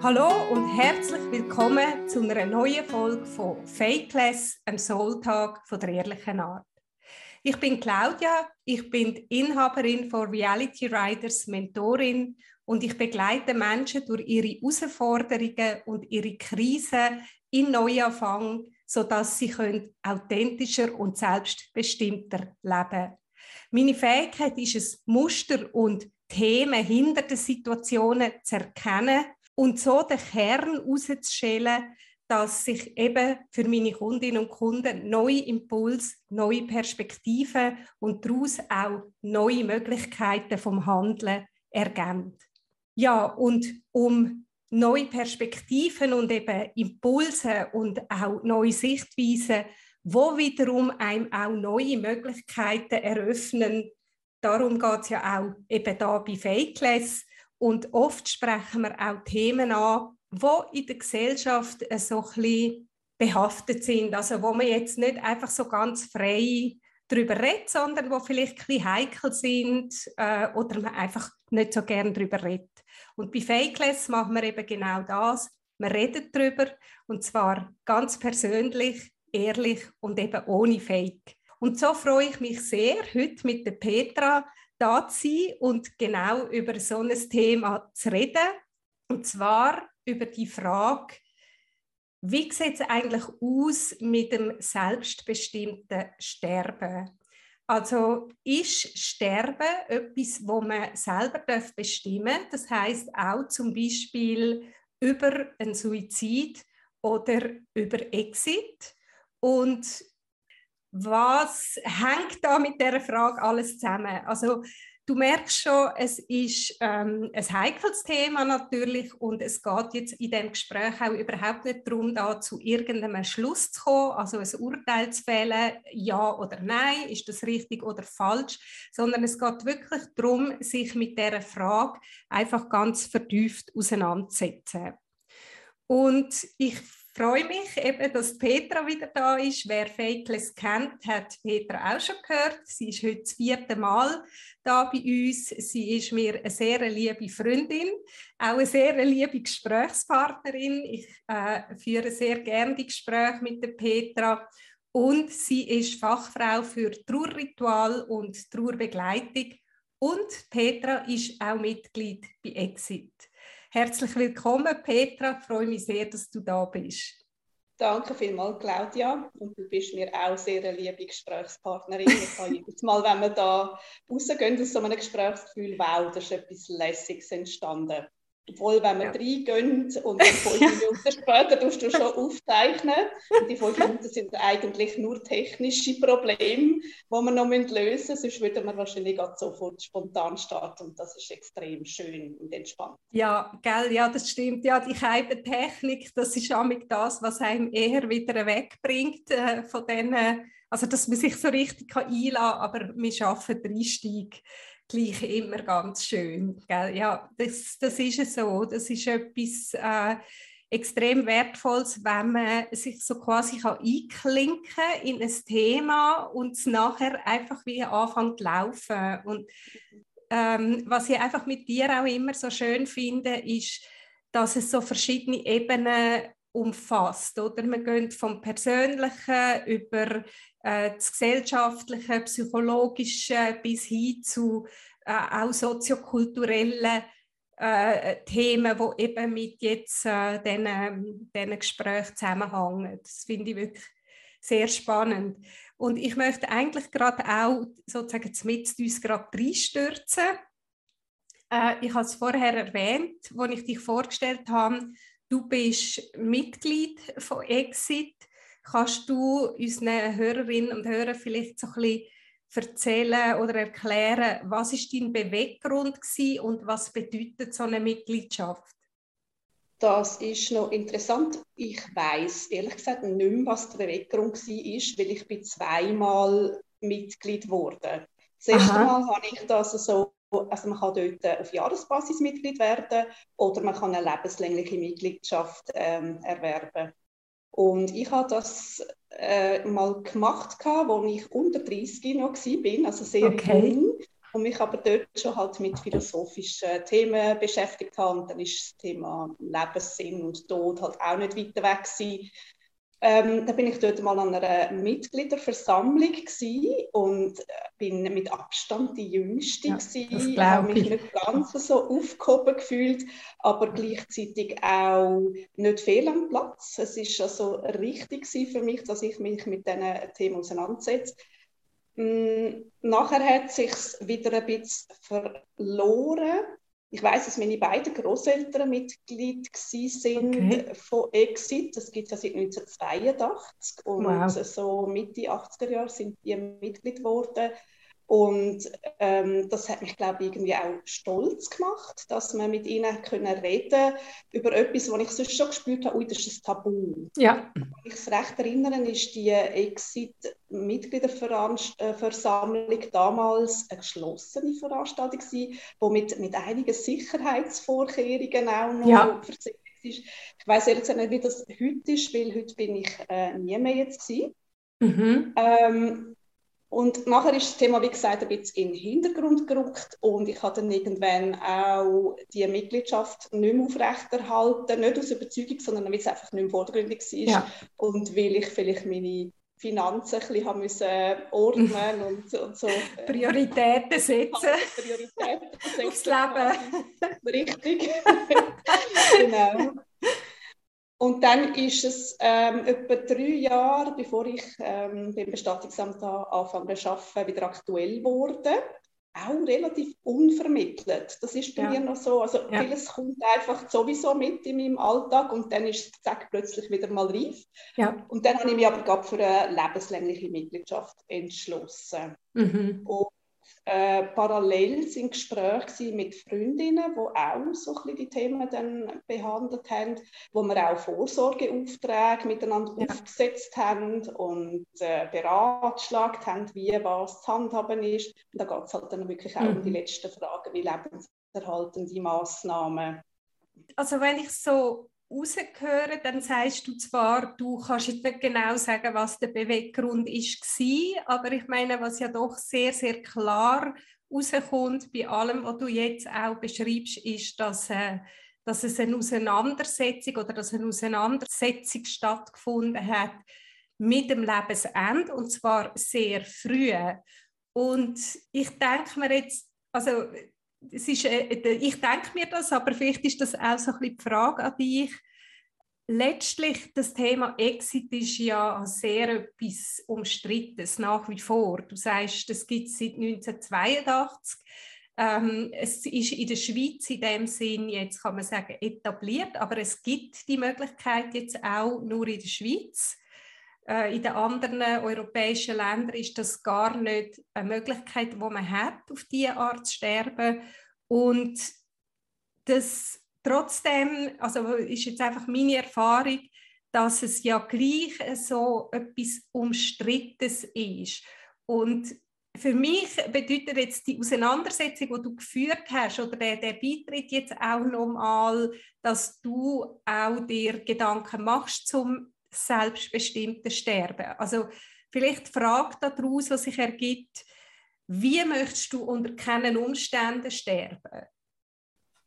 Hallo und herzlich willkommen zu einer neuen Folge von Fakeless, einem Soultag von der ehrlichen Art. Ich bin Claudia, ich bin Inhaberin von Reality Riders Mentorin und ich begleite Menschen durch ihre Herausforderungen und ihre Krisen in Neuanfang, sodass sie können authentischer und selbstbestimmter leben. Meine Fähigkeit ist es, Muster und Themen hinter den Situationen zu erkennen und so den Kern herauszuschälen, dass sich eben für meine Kundinnen und Kunden neue Impulse, neue Perspektiven und daraus auch neue Möglichkeiten vom Handeln ergeben. Ja, und um neue Perspektiven und eben Impulse und auch neue Sichtweisen, wo wiederum einem auch neue Möglichkeiten eröffnen. Darum geht es ja auch eben da bei Fakeless, und oft sprechen wir auch Themen an, die in der Gesellschaft so ein bisschen behaftet sind. Also wo man jetzt nicht einfach so ganz frei darüber redet, sondern wo vielleicht ein bisschen heikel sind äh, oder man einfach nicht so gern darüber redet. Und bei Fakeless machen wir eben genau das. Wir reden darüber und zwar ganz persönlich, ehrlich und eben ohne Fake. Und so freue ich mich sehr, heute mit der Petra da zu sein und genau über so ein Thema zu reden. Und zwar über die Frage, wie sieht es eigentlich aus mit dem selbstbestimmten Sterben? Also ist Sterben etwas, wo man selber bestimmen darf? Das heißt auch zum Beispiel über einen Suizid oder über Exit. Und was hängt da mit der Frage alles zusammen? Also du merkst schon, es ist ähm, ein heikles Thema natürlich und es geht jetzt in dem Gespräch auch überhaupt nicht darum, da zu irgendeinem Schluss zu kommen, also ein Urteil zu fällen, ja oder nein, ist das richtig oder falsch, sondern es geht wirklich darum, sich mit der Frage einfach ganz vertieft auseinanderzusetzen. Und ich freue mich eben, dass Petra wieder da ist. Wer Fakeless kennt, hat Petra auch schon gehört. Sie ist heute das vierte Mal da bei uns. Sie ist mir eine sehr liebe Freundin, auch eine sehr liebe Gesprächspartnerin. Ich äh, führe sehr gerne die Gespräche mit der Petra. Und sie ist Fachfrau für Trauerritual und Trauerbegleitung. Und Petra ist auch Mitglied bei Exit. Herzlich willkommen, Petra. Ich freue mich sehr, dass du da bist. Danke vielmals, Claudia. Und du bist mir auch sehr eine liebe Gesprächspartnerin. Jedes Mal, wenn wir da rausgehen aus so einem Gesprächsgefühl, wow, da ist etwas Lässiges entstanden. Obwohl, wenn wir ja. reingehen und dann fünf Minuten später tust du schon aufzeichnen. Und die fünf Minuten sind eigentlich nur technische Probleme, die wir noch lösen müssen. Sonst würden wir wahrscheinlich sofort spontan starten. Und das ist extrem schön und entspannt. Ja, gell, ja, das stimmt. Ja, die Technik, das ist auch das, was einem eher wieder wegbringt äh, von denen, also dass man sich so richtig einladen kann, aber wir schaffen den Einstieg gleich immer ganz schön. Gell? Ja, das, das ist so. Das ist etwas äh, extrem Wertvolles, wenn man sich so quasi kann einklinken kann in ein Thema und es nachher einfach wie anfängt zu laufen. Und ähm, was ich einfach mit dir auch immer so schön finde, ist, dass es so verschiedene Ebenen umfasst. Oder? Man geht vom Persönlichen über äh, das Gesellschaftliche, Psychologische bis hin zu äh, auch soziokulturellen äh, Themen, die eben mit jetzt äh, diesen, diesen Gesprächen zusammenhängen. Das finde ich wirklich sehr spannend. Und ich möchte eigentlich gerade auch sozusagen mit uns gerade reinstürzen. Äh, ich habe es vorher erwähnt, als ich dich vorgestellt habe. Du bist Mitglied von Exit. Kannst du unseren Hörerinnen und Hörern vielleicht so ein bisschen erzählen oder erklären, was ist dein Beweggrund und was bedeutet so eine Mitgliedschaft? Das ist noch interessant. Ich weiß ehrlich gesagt nicht mehr, was der Beweggrund war, weil ich bin zweimal Mitglied wurde. Das erste Aha. Mal habe ich das so, also man kann dort auf Jahresbasis Mitglied werden oder man kann eine lebenslängliche Mitgliedschaft ähm, erwerben. Und ich habe das äh, mal gemacht, als ich unter 30 noch war, also sehr okay. jung. und mich aber dort schon halt mit philosophischen Themen beschäftigt habe. Und dann ist das Thema Lebenssinn und Tod halt auch nicht weiter weg gewesen. Ähm, da bin ich dort mal an einer Mitgliederversammlung und äh, bin mit Abstand die Jüngste ja, Ich habe mich nicht ganz so aufgehoben gefühlt, aber gleichzeitig auch nicht fehl am Platz. Es ist also richtig für mich, dass ich mich mit diesen Themen auseinandersetze. Mm, nachher hat sich wieder ein bisschen verloren ich weiß, dass meine beiden Großeltern Mitglied sind okay. von Exit. Das gibt es ja seit 1982 und wow. so Mitte 80er Jahre sind die Mitglied geworden. Und ähm, das hat mich, glaube ich, irgendwie auch stolz gemacht, dass wir mit ihnen können reden über etwas, was ich sonst schon gespürt habe, ui, das ist ein Tabu. Ja. Wenn ich es recht erinnere, ist die Exit-Mitgliederversammlung damals eine geschlossene Veranstaltung gewesen, die mit, mit einigen Sicherheitsvorkehrungen auch noch ja. versetzt ist. Ich weiß ehrlich nicht, wie das heute ist, weil heute bin ich äh, nie mehr jetzt gewesen. Mhm. Ähm, und nachher ist das Thema, wie gesagt, ein bisschen in den Hintergrund gerückt und ich habe dann irgendwann auch die Mitgliedschaft nicht mehr aufrechterhalten, nicht aus Überzeugung, sondern weil es einfach nicht mehr vordergründig war ja. und weil ich vielleicht meine Finanzen ein bisschen haben müssen ordnen und, und so. Äh, Prioritäten setzen. Prioritäten setzen. Aufs Leben. Richtig. genau. Und dann ist es ähm, etwa drei Jahre, bevor ich ähm, beim Bestattungsamt anfangen zu arbeiten, wieder aktuell wurde. Auch relativ unvermittelt. Das ist bei ja. mir noch so. Also ja. vieles kommt einfach sowieso mit in meinem Alltag und dann ist es zack, plötzlich wieder mal reif. Ja. Und dann habe ich mich aber gerade für eine lebenslängliche Mitgliedschaft entschlossen. Mhm. Und äh, parallel sind Gespräche mit Freundinnen, die auch so ein bisschen die Themen dann behandelt haben, wo wir auch Vorsorgeaufträge miteinander ja. aufgesetzt haben und äh, beratschlagt haben, wie was zu handhaben ist. Und da geht es halt dann wirklich auch mhm. um die mhm. letzten Fragen, wie lebenserhaltende Massnahmen. Also wenn ich so rausgehören, dann sagst du zwar, du kannst nicht genau sagen, was der Beweggrund ist, aber ich meine, was ja doch sehr, sehr klar rauskommt bei allem, was du jetzt auch beschreibst, ist, dass, äh, dass es eine Auseinandersetzung oder dass eine Auseinandersetzung stattgefunden hat mit dem Lebensende und zwar sehr früh. Und ich denke mir jetzt, also es ist, äh, ich denke mir das, aber vielleicht ist das auch so ein bisschen die Frage an dich. Letztlich, das Thema Exit ist ja sehr etwas Umstrittenes nach wie vor. Du sagst, das gibt es seit 1982. Ähm, es ist in der Schweiz in dem Sinn jetzt, kann man sagen, etabliert, aber es gibt die Möglichkeit jetzt auch nur in der Schweiz. Äh, in den anderen europäischen Ländern ist das gar nicht eine Möglichkeit, die man hat, auf diese Art zu sterben. Und das trotzdem, also ist jetzt einfach meine Erfahrung, dass es ja gleich so etwas Umstrittenes ist. Und für mich bedeutet jetzt die Auseinandersetzung, die du geführt hast, oder der, der Beitritt jetzt auch nochmal, dass du auch dir Gedanken machst zum selbstbestimmten Sterben. Also vielleicht die Frage daraus, was sich ergibt, wie möchtest du unter keinen Umständen sterben?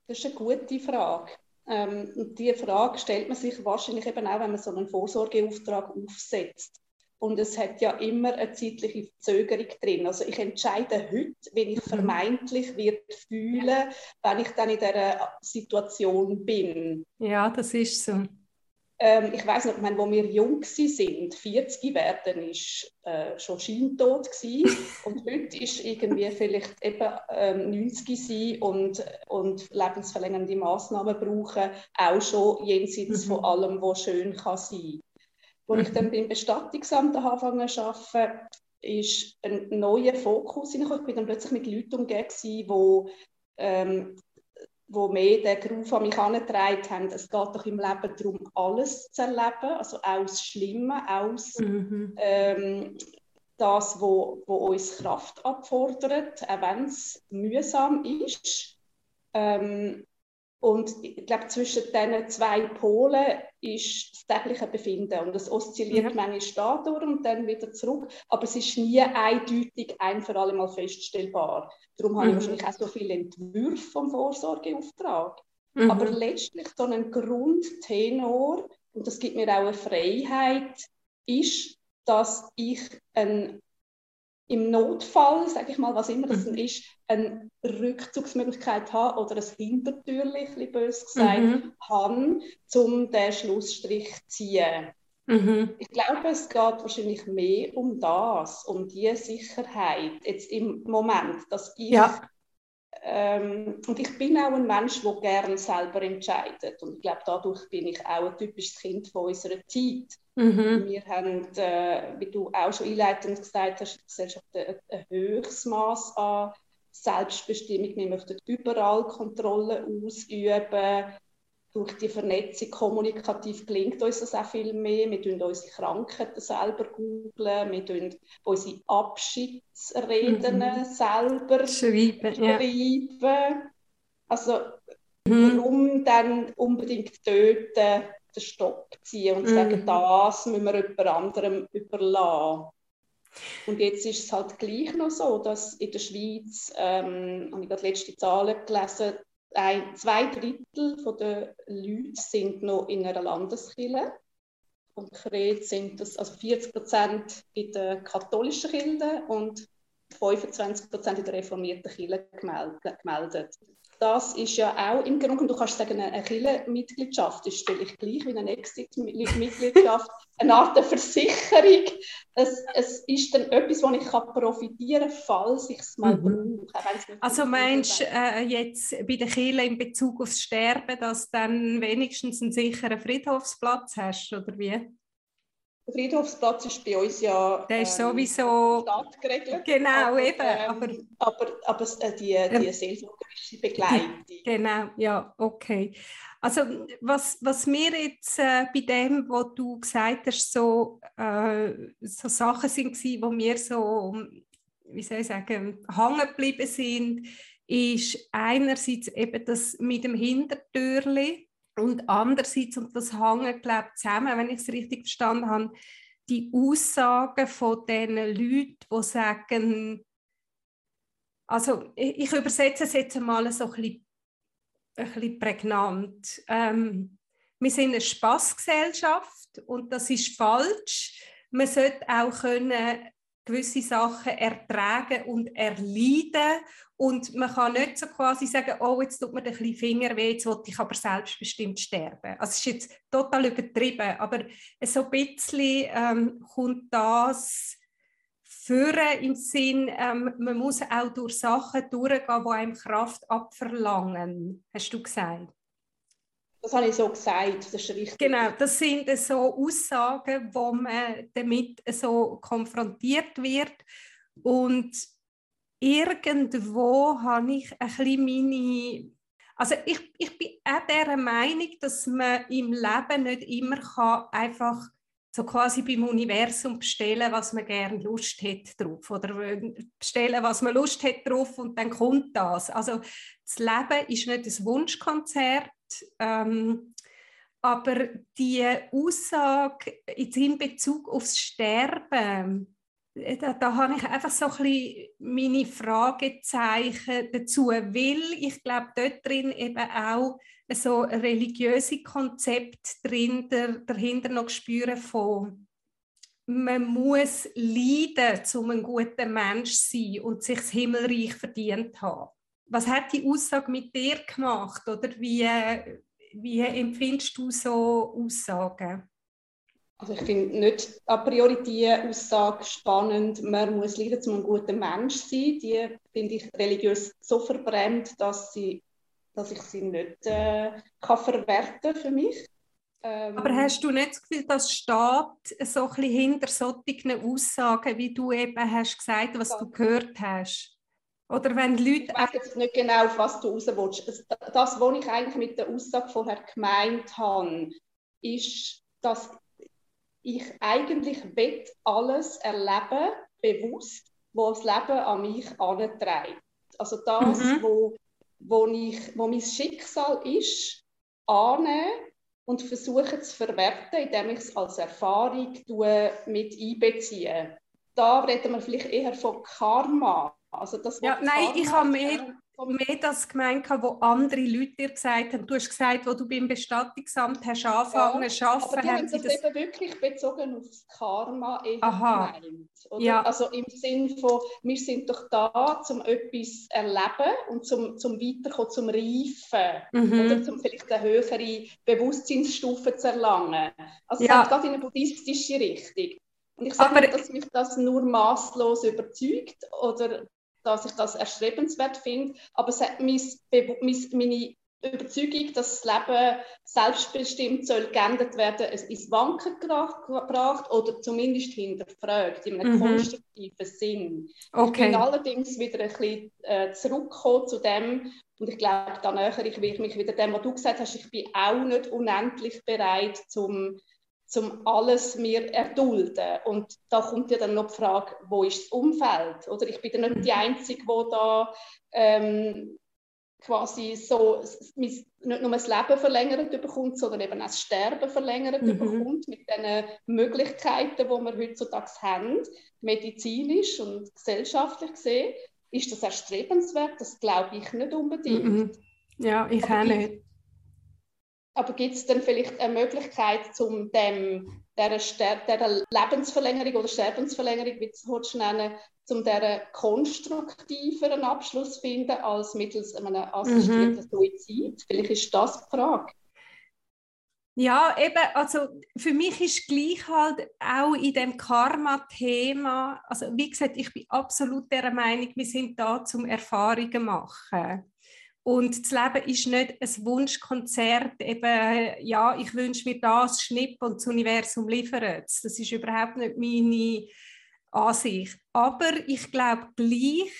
Das ist eine gute Frage. Ähm, und diese Frage stellt man sich wahrscheinlich eben auch, wenn man so einen Vorsorgeauftrag aufsetzt. Und es hat ja immer eine zeitliche Verzögerung drin. Also ich entscheide heute, wie ich mhm. vermeintlich wird fühlen, wenn ich dann in dieser Situation bin. Ja, das ist so ähm, ich weiß noch, meine, wo wir jung sind, 40 werden, ist äh, schon scheintot gewesen. und heute ist irgendwie vielleicht eben ähm, 90 sein und, und lebensverlängernde Maßnahmen brauchen, auch schon jenseits mhm. von allem, was schön kann sein. Als ich dann beim Bestattungsamt angefangen zu arbeiten, ist ein neuer Fokus Ich bin dann plötzlich mit Leuten umgeben, die ähm, wo mehr den Beruf an mich herangetragen haben, es geht doch im Leben darum, alles zu erleben, also auch das Schlimme, auch mhm. ähm, das, wo, wo uns Kraft abfordert, auch wenn es mühsam ist. Ähm, Und ich glaube, zwischen diesen zwei Polen ist das tägliche Befinden. Und es oszilliert ja. manchmal da durch und dann wieder zurück. Aber es ist nie eindeutig ein für alle Mal feststellbar. Darum mhm. habe ich mhm. wahrscheinlich auch so viele Entwürfe vom Vorsorgeauftrag. Mhm. Aber letztlich so ein Grundtenor, und das gibt mir auch eine Freiheit, ist, dass ich ein im Notfall, sage ich mal, was immer das mhm. ist, eine Rückzugsmöglichkeit haben oder ein Hintertürchen, bös gesagt, mhm. haben, um den Schlussstrich zu ziehen. Mhm. Ich glaube, es geht wahrscheinlich mehr um das, um die Sicherheit jetzt im Moment, dass ich ja. Ähm, und ich bin auch ein Mensch, der gerne selber entscheidet. Und ich glaube, dadurch bin ich auch ein typisches Kind von unserer Zeit. Mhm. Wir haben, äh, wie du auch schon einleitend gesagt hast, die Gesellschaft ein, ein höheres Maß an Selbstbestimmung. Wir möchten überall Kontrolle ausüben durch die Vernetzung kommunikativ gelingt uns das auch viel mehr. Wir tun unsere Krankheiten selber googeln, wir tun unsere Abschiedsreden mhm. selber schreiben. schreiben. Ja. Also mhm. warum dann unbedingt töten, den Stopp ziehen und mhm. sagen, das müssen wir jemand anderem überlassen. Und jetzt ist es halt gleich noch so, dass in der Schweiz, ähm, habe ich gerade letzte Zahlen gelesen, ein, zwei Drittel der Leute sind noch in einer Landeskirche. Konkret sind das also 40 Prozent in der katholischen Kirche und 25 Prozent in der reformierten Kirche gemeldet das ist ja auch im Grunde, du kannst sagen, eine Kirchenmitgliedschaft ist vielleicht gleich wie eine Exit-Mitgliedschaft, eine Art der Versicherung. Es, es ist dann etwas, wo ich kann profitieren kann, falls ich es mal mhm. brauche. Also meinst du äh, jetzt bei der Kirche in Bezug aufs Sterben, dass du dann wenigstens einen sicheren Friedhofsplatz hast, oder wie? Der Friedhofsplatz ist bei uns ja der ist ähm, sowieso Stadt geregelt. Genau, aber, eben. Ähm, aber, aber, aber äh, die, die ähm, seelsorgerische Begleitung. Genau, ja, okay. Also was, was mir jetzt äh, bei dem, was du gesagt hast, so, äh, so Sachen sind, die mir so, wie soll ich sagen, hängen geblieben sind, ist einerseits eben das mit dem Hintertürli, und andererseits, und das hängt, glaube ich, zusammen, wenn ich es richtig verstanden habe, die Aussagen von den Leuten, die sagen, also ich, ich übersetze es jetzt einmal so ein bisschen, ein bisschen prägnant. Ähm, wir sind eine Spaßgesellschaft und das ist falsch. Man sollte auch können gewisse Sachen ertragen und erleiden und man kann nicht so quasi sagen, oh, jetzt tut mir ein bisschen Finger weh, jetzt will ich aber selbstbestimmt sterben. Also es ist jetzt total übertrieben, aber so ein bisschen ähm, kommt das führen im Sinn, ähm, man muss auch durch Sachen durchgehen, die einem Kraft abverlangen, hast du gesagt? Das habe ich so gesagt, das ist richtig. Genau, das sind so Aussagen, wo man damit so konfrontiert wird und irgendwo habe ich ein bisschen meine also ich, ich bin auch der Meinung, dass man im Leben nicht immer kann einfach so quasi beim Universum bestellen, was man gerne Lust hat drauf oder bestellen, was man Lust hat drauf und dann kommt das. Also das Leben ist nicht ein Wunschkonzert, ähm, aber die Aussage in Bezug aufs Sterben, äh, da, da habe ich einfach so ein bisschen meine Fragezeichen dazu, weil ich glaube, dort drin eben auch so religiöse Konzept drin der, dahinter noch spüren von man muss leiden, um ein guter Mensch zu sein und sich das Himmelreich verdient haben. Was hat die Aussage mit dir gemacht oder wie, wie empfindest du so Aussagen? Also ich finde nicht a priori die Aussage spannend, man muss leiden, um ein guter Mensch zu sein. Die finde ich religiös so verbrannt, dass, sie, dass ich sie nicht äh, kann verwerten für mich. Ähm, Aber hast du nicht das Gefühl, dass steht so ein bisschen hinter solchen Aussagen, wie du eben hast gesagt, was ja. du gehört hast? Oder wenn Leute... Ich weiß jetzt nicht genau, auf was du raus willst. Das, was ich eigentlich mit der Aussage vorher gemeint habe, ist, dass ich eigentlich will alles erleben, bewusst, was das Leben an mich antreibt. Also das, mhm. wo wo, ich, wo mein Schicksal ist, annehmen und versuche zu verwerten, indem ich es als Erfahrung mit einbeziehe. Da reden wir vielleicht eher von Karma. Also das, ja, nein, ich habe mehr mehr das gemeint, wo andere Leute dir gesagt haben. Du hast gesagt, wo du beim Bestattungsamt hast angefangen zu ja, arbeiten. Aber haben sie das, eben wirklich bezogen auf das Karma Aha. gemeint. Oder? Ja. Also im Sinn von, wir sind doch da, um etwas zu erleben und zum, zum Weiterkommen, zum Reifen. Mhm. Oder zum vielleicht eine höhere Bewusstseinsstufe zu erlangen. Also ja. es geht in eine buddhistische Richtung. Und ich sage nicht, dass mich das nur maßlos überzeugt oder dass ich das erstrebenswert finde, aber es hat mein, meine Überzeugung, dass das Leben selbstbestimmt soll geändert werden, es ins Wanken gebracht oder zumindest hinterfragt, in einem mhm. konstruktiven Sinn. Okay. Ich bin allerdings wieder ein bisschen äh, zurückgekommen zu dem, und ich glaube, da näher ich mich wieder dem, was du gesagt hast, ich bin auch nicht unendlich bereit, zum zum alles mir erdulden. Und da kommt ja dann noch die Frage, wo ist das Umfeld? Oder ich bin ja nicht die Einzige, die da ähm, quasi so nicht nur das Leben verlängert bekommt, sondern eben auch das Sterben verlängert mhm. bekommt mit den Möglichkeiten, die wir heutzutage haben, medizinisch und gesellschaftlich gesehen. Ist das erstrebenswert? Das glaube ich nicht unbedingt. Mhm. Ja, ich auch nicht. Aber gibt es dann vielleicht eine Möglichkeit, um dem, dieser, dieser Lebensverlängerung oder Sterbensverlängerung, wie du es nennen um diesen konstruktiveren Abschluss zu finden als mittels einem assistierten mhm. Suizid? Vielleicht ist das die Frage. Ja, eben, also für mich ist gleich halt auch in dem Karma-Thema, also wie gesagt, ich bin absolut der Meinung, wir sind da zum Erfahrungen machen. Und das Leben ist nicht ein Wunschkonzert, eben, ja, ich wünsche mir das, Schnipp und das Universum liefert es. Das ist überhaupt nicht meine Ansicht. Aber ich glaube gleich,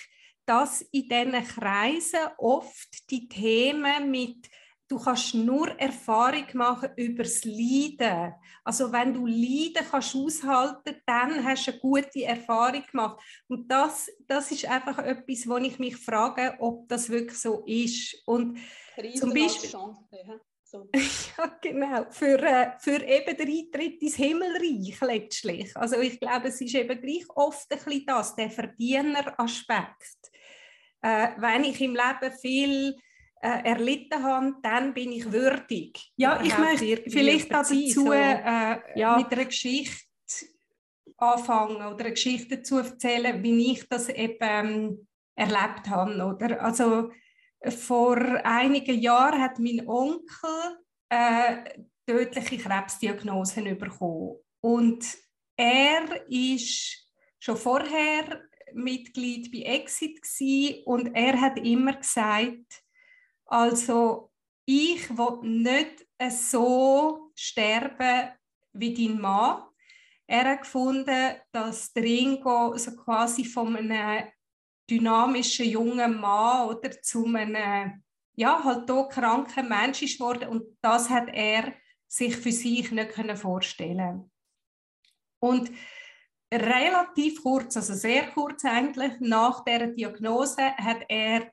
dass in diesen Kreisen oft die Themen mit du kannst nur Erfahrung machen über das Leiden. Also wenn du Leiden kannst aushalten, dann hast du eine gute Erfahrung gemacht. Und das, das ist einfach etwas, wo ich mich frage, ob das wirklich so ist. Und Krisen zum Beispiel, so. ja, genau. Für, äh, für eben den Eintritt ins Himmelreich letztlich. Also ich glaube, es ist eben gleich oft ein bisschen das, der Verdieneraspekt. Äh, wenn ich im Leben viel äh, erlitten habe, dann bin ich würdig. Ja, ich möchte vielleicht dazu so, äh, ja. mit einer Geschichte anfangen oder eine Geschichte dazu erzählen, wie ich das eben ähm, erlebt habe. Oder? Also, vor einigen Jahren hat mein Onkel äh, tödliche Krebsdiagnosen bekommen. Und er ist schon vorher Mitglied bei Exit und er hat immer gesagt, also ich will nicht so sterben wie dein Mann. Er hat gefunden, dass der Ringo so quasi von einem dynamischen jungen Mann oder zu einem ja, halt kranken Mensch ist worden und das hat er sich für sich nicht vorstellen Und relativ kurz, also sehr kurz eigentlich, nach der Diagnose hat er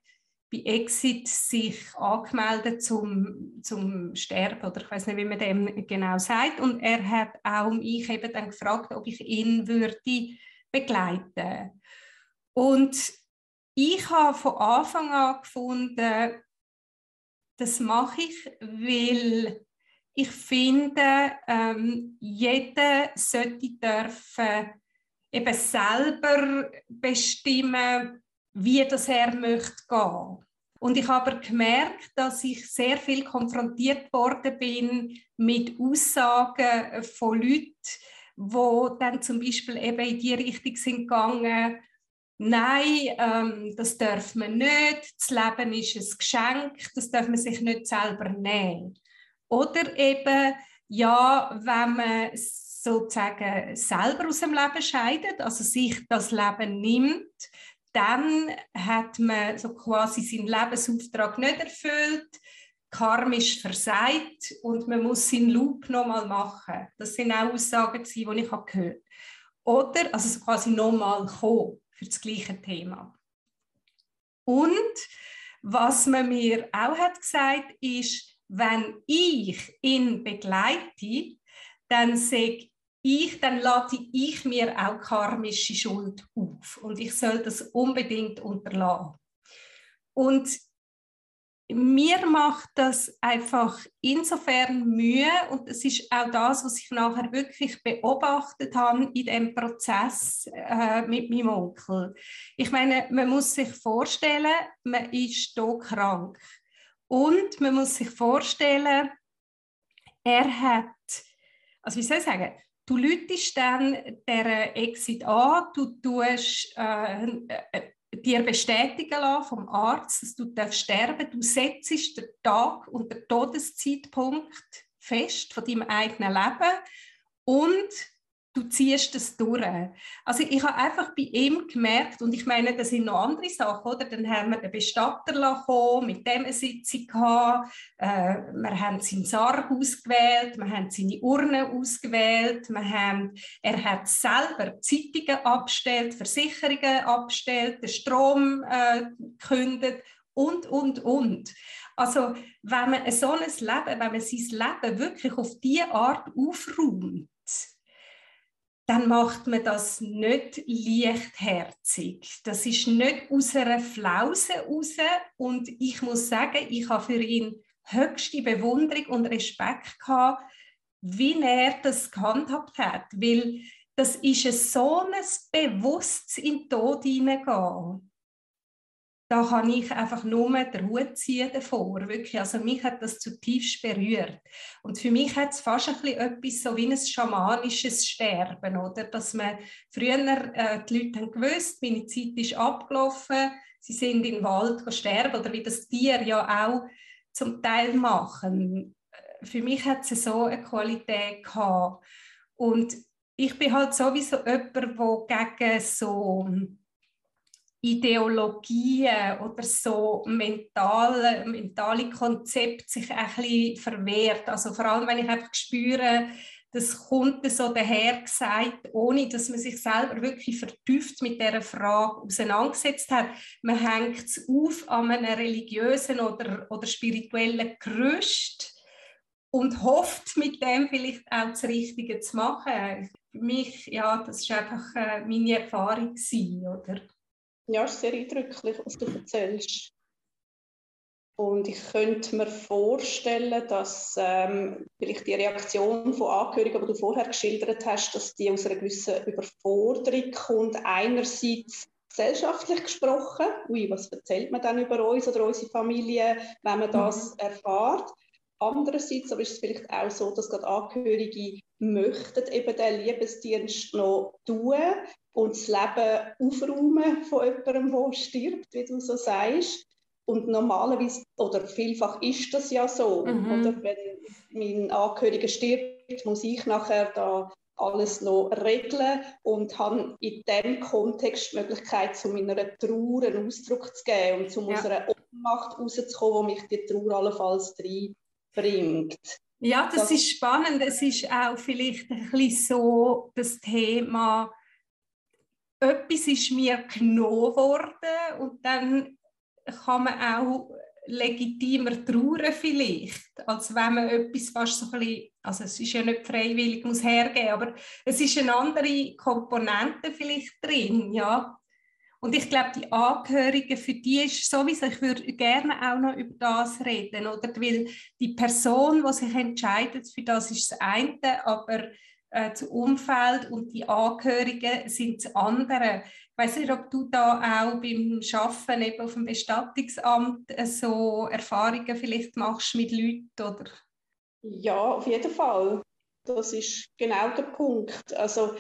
bei Exit sich angemeldet zum, zum Sterben oder ich weiß nicht, wie man dem genau sagt. Und er hat auch mich eben dann gefragt, ob ich ihn würde begleiten. Und ich habe von Anfang an gefunden, das mache ich, weil ich finde, ähm, jeder sollte dürfen eben selber bestimmen, wie das er möchte gehen. Und ich habe gemerkt, dass ich sehr viel konfrontiert worden bin mit Aussagen von Leuten, wo dann zum Beispiel eben in die Richtung sind gegangen, nein, ähm, das darf man nicht, das Leben ist ein Geschenk, das darf man sich nicht selber nehmen. Oder eben, ja, wenn man sozusagen selber aus dem Leben scheidet, also sich das Leben nimmt, dann hat man so quasi seinen Lebensauftrag nicht erfüllt, karmisch versagt und man muss seinen Loop nochmal machen. Das sind auch Aussagen, die ich gehört habe. Oder, also quasi nochmal kommen für das gleiche Thema. Und Was man mir auch hat gesagt, ist, wenn ich ihn begleite, dann sage ich, dann lade ich mir auch karmische Schuld auf und ich soll das unbedingt unterlassen. Und mir macht das einfach insofern Mühe und es ist auch das, was ich nachher wirklich beobachtet habe in dem Prozess äh, mit meinem Onkel. Ich meine, man muss sich vorstellen, man ist hier krank und man muss sich vorstellen, er hat, also wie soll ich sagen, du lütest dann der Exit an, du tust äh, äh dir bestätigen lassen vom Arzt, dass du darfst sterben. Du setzt den Tag und den Todeszeitpunkt fest von deinem eigenen Leben. Und du ziehst das durch. Also ich habe einfach bei ihm gemerkt, und ich meine, das sind noch andere Sachen, oder? Dann haben wir den Bestatter kommen, mit dem eine Sitzung gehabt, äh, wir haben seinen Sarg ausgewählt, wir haben seine Urne ausgewählt, wir haben, er hat selber Zeitungen abgestellt, Versicherungen abgestellt, den Strom äh, gekündigt und, und, und. Also wenn man so ein Leben, wenn man sein Leben wirklich auf diese Art aufräumt, dann macht man das nicht leichtherzig. Das ist nicht aus einer Flause raus. Und ich muss sagen, ich habe für ihn höchste Bewunderung und Respekt gehabt, wie er das gehandhabt hat. Weil das ist so ein Bewusstsein in den Tod hineingehen da kann ich einfach nur den Hut ziehen davor. Wirklich. Also mich hat das zutiefst berührt. Und für mich hat es fast ein bisschen etwas so wie ein schamanisches Sterben, oder? Dass man früher, äh, die Leute haben gewusst, meine Zeit ist abgelaufen, sie sind im Wald sterben, oder wie das Tier ja auch zum Teil machen. Für mich hat es so eine Qualität gehabt. Und ich bin halt sowieso jemand, der gegen so Ideologien oder so mentale, mentale Konzepte sich ein bisschen verwehrt. Also vor allem, wenn ich einfach spüre, das kommt so daher gesagt, ohne dass man sich selber wirklich vertieft mit der Frage auseinandergesetzt hat. Man hängt es auf an einem religiösen oder, oder spirituellen Gerüst und hofft mit dem vielleicht auch das Richtige zu machen. Für mich, ja, das war einfach äh, meine Erfahrung gewesen, oder? Ja, ist sehr eindrücklich, was du erzählst. Und ich könnte mir vorstellen, dass ähm, vielleicht die Reaktion von Angehörigen, die du vorher geschildert hast, dass die aus einer gewissen Überforderung kommt. Einerseits gesellschaftlich gesprochen, ui, was erzählt man dann über uns oder unsere Familie, wenn man das mhm. erfahrt. Andererseits aber ist es vielleicht auch so, dass gerade Angehörige möchten eben den Liebesdienst noch tun und das Leben aufräumen von jemandem, der stirbt, wie du so sagst. Und normalerweise, oder vielfach ist das ja so, mhm. oder wenn mein Angehöriger stirbt, muss ich nachher da alles noch regeln und habe in diesem Kontext die Möglichkeit, zu meiner Trauer einen Ausdruck zu geben und zu ja. unserer Ohnmacht rauszukommen, wo mich die Trauer allenfalls reinbringt. Ja, das, ist spannend. Es ist auch vielleicht ein bisschen so das Thema, etwas ist mir genommen worden und dann kann man auch legitimer trauern vielleicht, als wenn man etwas fast so ein bisschen, also es ist ja nicht freiwillig, muss hergeben, aber es ist eine andere Komponente vielleicht drin, ja. Und ich glaube, die Angehörigen, für die ist sowieso, ich würde gerne auch noch über das reden, oder? Weil die Person, die sich entscheidet, für das ist das eine, aber äh, das Umfeld und die Angehörigen sind das andere. Ich weiß nicht, ob du da auch beim Arbeiten eben auf dem Bestattungsamt äh, so Erfahrungen vielleicht machst mit Leuten, oder? Ja, auf jeden Fall. Das ist genau der Punkt. Also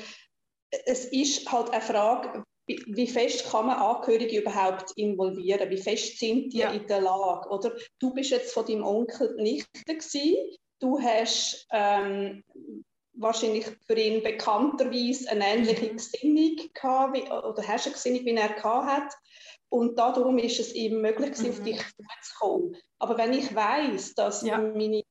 es ist halt eine Frage, wie fest kann man Angehörige überhaupt involvieren? Wie fest sind die ja. in der Lage? Oder du bist jetzt von deinem Onkel nicht gewesen. Du hast ähm, wahrscheinlich für ihn bekannterweise eine ähnliche mhm. Gesinnung gehabt, wie, oder hast eine Gesinnung, wie er gehabt hat. Und darum ist es ihm möglich, mhm. auf dich zuzukommen. Aber wenn ich weiß, dass ja. meine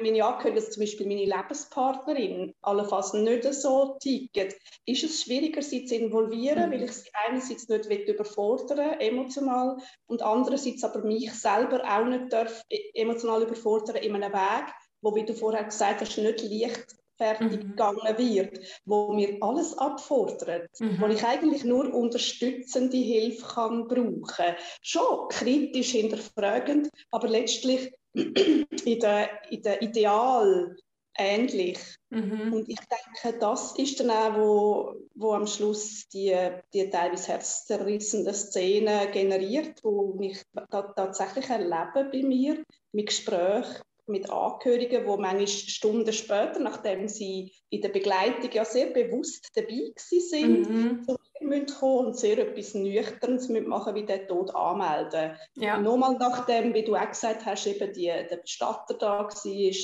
meine Angehörigen, also zum Beispiel meine Lebenspartnerin, allenfalls nicht so ticken, ist es schwieriger, sie zu involvieren, mhm. weil ich sie einerseits nicht überfordern emotional und andererseits aber mich selber auch nicht darf e-, emotional überfordern in einem Weg, wo, wie du vorher gesagt hast, nicht leicht fertig mhm. gegangen wird, wo mir alles abfordert, mhm. wo ich eigentlich nur unterstützende Hilfe kann brauchen. Schon kritisch hinterfragend, aber letztlich in der, in der Ideal ähnlich. Mhm. Und ich denke, das ist dann auch, wo, wo am Schluss die, die teilweise herzzerrissende Szene generiert, wo mich tatsächlich erlebe bei mir, mit Gesprächen mit Angehörigen, die manchmal Stunden später, nachdem sie in der Begleitung ja sehr bewusst dabei sind, mhm. zu mir kommen und sehr etwas Nüchternes machen, wie den Tod anmelden. Ja. Nochmal nachdem, wie du auch gesagt hast, eben die, der Bestatter da war,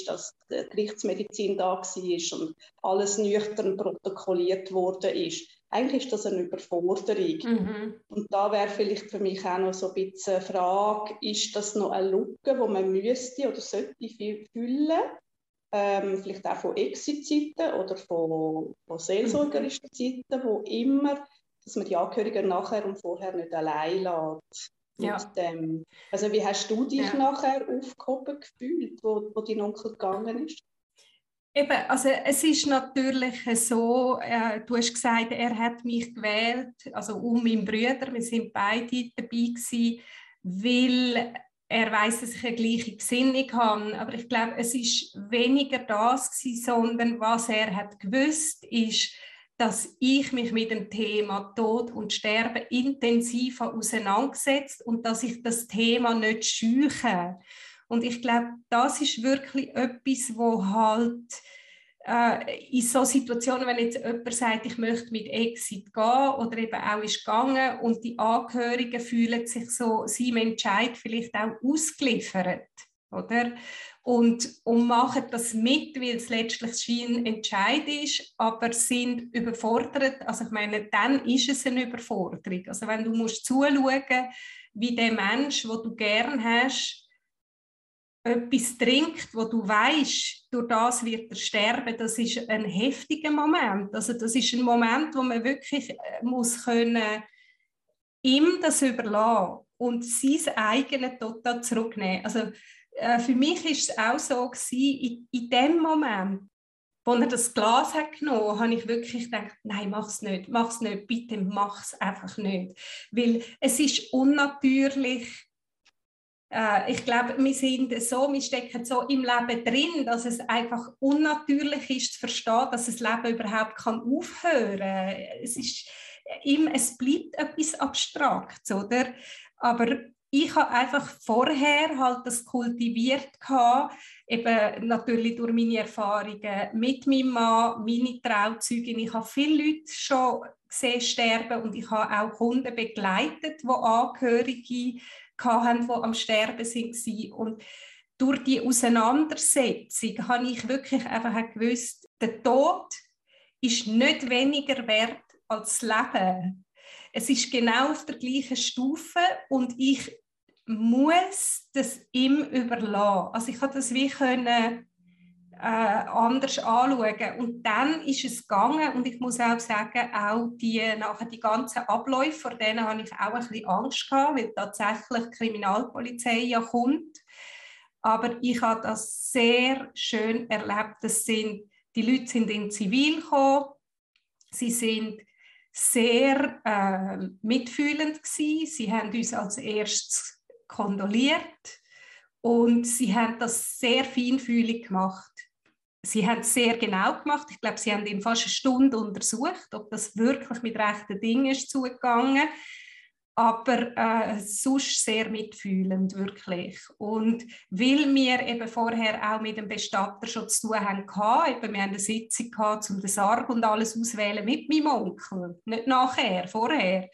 dass die Gerichtsmedizin da war und alles nüchtern protokolliert worden ist eigentlich ist das eine Überforderung. Mhm. Und da wäre vielleicht für mich auch noch so ein bisschen eine Frage, ist das noch eine Lücke, die man müsste oder sollte füllen? Ähm, vielleicht auch von Exit-Zeiten oder von, von seelsorgerischen mhm. Zeiten, wo immer, dass man die Angehörigen nachher und vorher nicht allein lässt. Ja. Also wie hast du dich ja. nachher aufgehoben gefühlt, wo, wo dein Onkel gegangen ist? Eben, also es ist natürlich so, äh, du hast gesagt, er hat mich gewählt, also um meinen Bruder, wir sind beide dabei gewesen, weil er weiß, dass ich eine gleiche Gesinnung habe. Aber ich glaube, es ist weniger das gewesen, sondern was er hat gewusst, ist, dass ich mich mit dem Thema Tod und Sterben intensiv auseinandergesetzt und dass ich das Thema nicht scheuche. Und ich glaube, das ist wirklich etwas, wo halt äh, in so Situationen, wenn jetzt jemand sagt, ich möchte mit Exit gehen oder eben auch ist gegangen und die Angehörigen fühlen sich so seinem Entscheid vielleicht auch ausgeliefert, oder? Und, und machen das mit, weil es letztlich ein Entscheid ist, aber sind überfordert. Also ich meine, dann ist es eine Überforderung. Also wenn du musst zuschauen, wie der Mensch, wo du gern hast, etwas trinkt, wo du weißt, durch das wird er sterben, das ist ein heftiger Moment. Also das ist ein Moment, wo man wirklich äh, muss können ihm das überlassen und sein eigenes total zurücknehmen. Also äh, für mich ist es auch so gewesen, in, in dem Moment, wo er das Glas hat genommen, habe ich wirklich gedacht, nein, mach es nicht, mach es nicht, bitte mach es einfach nicht, weil es ist unnatürlich äh, ich glaube, wir sind so, wir stecken so im Leben drin, dass es einfach unnatürlich ist zu verstehen, dass das Leben überhaupt kann aufhören kann. Es, es bleibt etwas Abstraktes, oder? Aber ich habe einfach vorher halt das kultiviert gehabt, eben natürlich durch meine Erfahrungen mit meinem Mann, meine Trauzeugin. Ich habe viele Leute schon gesehen sterben und ich habe auch Kunden begleitet, die Angehörige hatten, die am Sterben waren. Und durch die Auseinandersetzung habe ich wirklich einfach gewusst, der Tod ist nicht weniger wert als das Leben. Es ist genau auf der gleichen Stufe und ich muss das ihm überlassen. Also ich habe das wie können äh, anders anschauen. Und dann ist es gegangen und ich muss auch sagen, auch die, nachher die ganzen Abläufe, vor denen habe ich auch ein bisschen Angst gehabt, weil tatsächlich die Kriminalpolizei ja kommt. Aber ich habe das sehr schön erlebt. Das sind, die Leute sind in Zivil gekommen, sie sind sehr äh, mitfühlend gewesen. Sie haben uns als erstes kondoliert und sie haben das sehr feinfühlig gemacht sie haben es sehr genau gemacht. Ich glaube, sie haben ihn fast eine Stunde untersucht, ob das wirklich mit rechten Dingen ist zugegangen. Aber äh, sonst sehr mitfühlend, wirklich. Und weil wir eben vorher auch mit dem Bestatter schon zu tun haben, eben, wir haben eine Sitzung gehabt, um den Sarg und alles auswählen mit meinem Onkel, nicht nachher, vorher.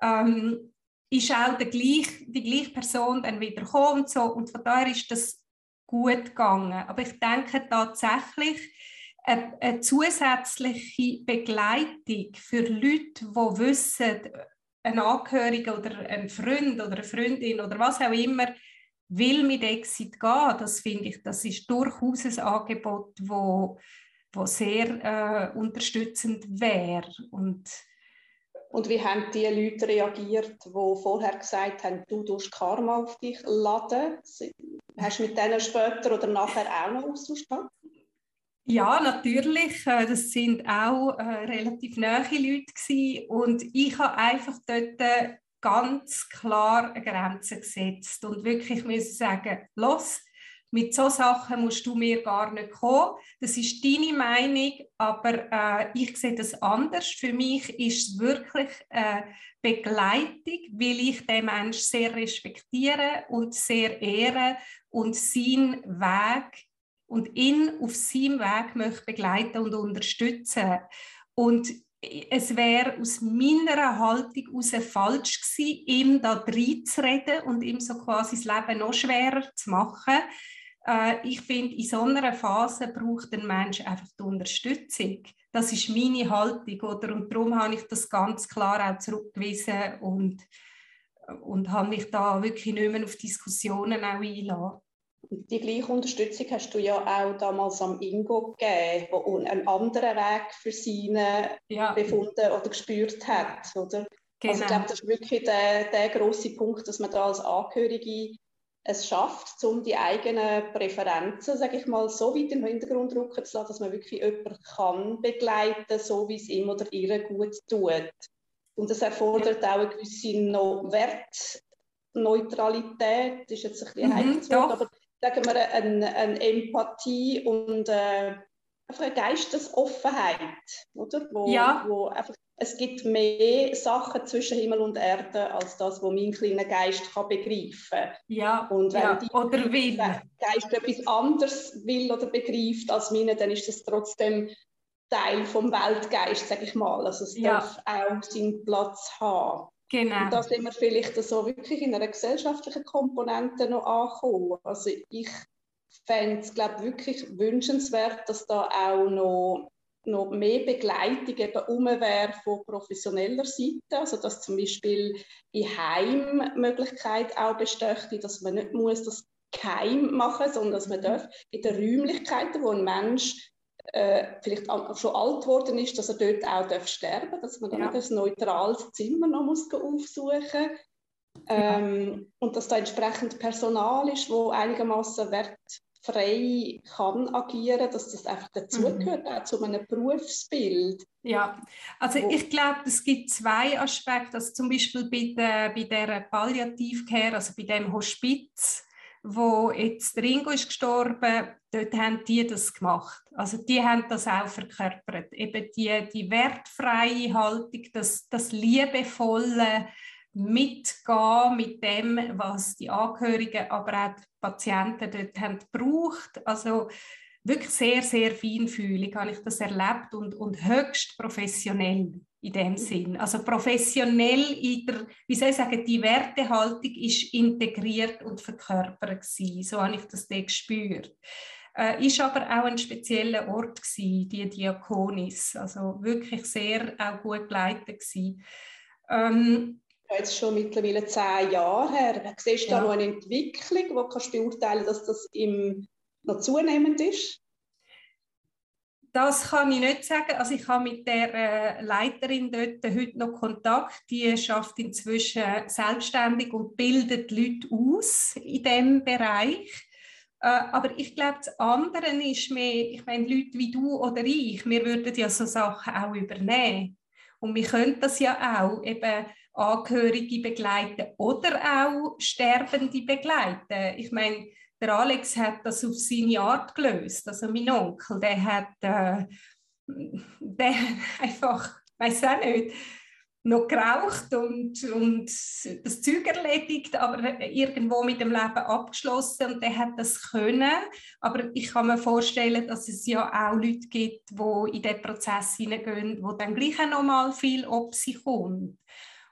Ähm, ist auch der gleich, die gleiche Person dann wieder gekommen so. Und von daher ist das gut gegangen. Aber ich denke tatsächlich, eine, eine zusätzliche Begleitung für Leute, die wissen, ein Angehöriger oder ein Freund oder eine Freundin oder was auch immer will mit Exit gehen, das finde ich, das ist durchaus ein Angebot, wo, wo sehr äh, unterstützend wäre. Und wie haben die Leute reagiert, die vorher gesagt haben, du tust Karma auf dich laden? Hast du mit denen später oder nachher auch noch Austausch? Ja, natürlich. Äh, das sind auch äh, relativ nahe Leute gewesen. und ich habe einfach dort äh, ganz klar eine Grenze gesetzt und wirklich müssen sagen, los, mit so Sachen musst du mir gar nicht kommen. Das ist deine Meinung, aber äh, ich sehe das anders. Für mich ist es wirklich äh, Begleitung, weil ich den Menschen sehr respektiere und sehr ehre und seinen Weg und ihn auf seinem Weg möchte begleiten und unterstützen. Und es wäre aus meiner Haltung heraus falsch gewesen, ihm da reinzureden und ihm so quasi das Leben noch schwerer zu machen. Äh, ich finde, in so einer Phase braucht ein Mensch einfach die Unterstützung. Das ist meine Haltung, oder? Und darum habe ich das ganz klar auch zurückgewiesen und, und habe mich da wirklich nicht mehr auf Diskussionen auch einlassen. Die gleiche Unterstützung hast du ja auch damals am Ingo gegeben, der einen anderen Weg für seine ja. befunden oder gespürt hat, oder? Genau. Also ich glaube, das ist wirklich der, der große Punkt, dass man da als Angehörige es schafft, um die eigenen Präferenzen, sage ich mal, so weit im Hintergrund rücken zu lassen, dass man wirklich jemanden kann begleiten, so wie es ihm oder ihr gut tut. Und das erfordert auch eine gewisse no Wertneutralität, das ist jetzt ein bisschen mhm, heikel, aber sagen wir, eine, eine Empathie und äh, einfach eine Geistesoffenheit, oder? Wo, ja. wo einfach, es gibt mehr Sachen zwischen Himmel und Erde als das, was mein kleiner Geist kann begreifen kann. Ja, und wenn ja. die oder will. Geist etwas anderes will oder begreift als meine, dann ist das trotzdem Teil vom Weltgeist, sage ich mal. Also es ja. darf auch seinen Platz haben. Genau. Und da sind wir vielleicht so wirklich in einer gesellschaftlichen Komponente noch angekommen. Also ich fände es, glaube wirklich wünschenswert, dass da auch noch, noch mehr Begleitung eben um wäre von professioneller Seite. Also dass zum Beispiel in Heim Möglichkeit auch besteht, dass man nicht muss das geheim machen, muss, sondern dass man darf in den Räumlichkeiten, wo ein Mensch äh, vielleicht schon alt geworden ist, dass er dort auch darf sterben darf, dass man dann ja. ein neutrales Zimmer noch muss aufsuchen muss. Ähm, und dass da entsprechend Personal ist, wo einigermaßen wertfrei kann agieren, dass das einfach dazugehört, mhm. auch zu einem Berufsbild. Ja, also ich glaube, es gibt zwei Aspekte, also zum Beispiel bei der, bei der Palliativcare, also bei dem Hospiz, wo jetzt Ringo ist gestorben, dort haben die das gemacht. Also die haben das auch verkörpert. Eben die, die wertfreie Haltung, das, das liebevolle Mitgehen mit dem, was die Angehörigen, aber auch die Patienten dort haben gebraucht. Also wirklich sehr, sehr feinfühlig habe ich das erlebt und, und höchst professionell in dem Sinn. Also professionell in der, wie soll ich sagen, die Wertehaltung ist integriert und verkörpert gewesen. So habe ich das dort gespürt. Äh, ist aber auch ein spezieller Ort gewesen, die Diakonis. Also wirklich sehr auch gut geleitet gewesen. Ähm, jetzt schon mittlerweile zehn Jahre her. Siehst du ja. da noch eine Entwicklung, wo kannst du beurteilen, dass das im, noch zunehmend ist? das kann ich nicht sagen. Also ich habe mit der äh, Leiterin dort heute noch Kontakt. Die schafft inzwischen selbstständig und bildet Leute aus in dem Bereich. Äh, aber ich glaube, das andere ist mehr, ich meine, Leute wie du oder ich, wir würden ja so Sachen auch übernehmen. Und wir können das ja auch eben Angehörige begleiten oder auch Sterbende begleiten. Ich meine, der Alex hat das auf seine Art gelöst. Also mein Onkel, der hat, äh, der einfach, weiß auch nicht, noch geraucht und, und das Zeug erledigt, aber irgendwo mit dem Leben abgeschlossen und der hat das können. Aber ich kann mir vorstellen, dass es ja auch Leute gibt, die in den Prozess hineingehen, wo dann gleich noch mal viel ob sie kommt.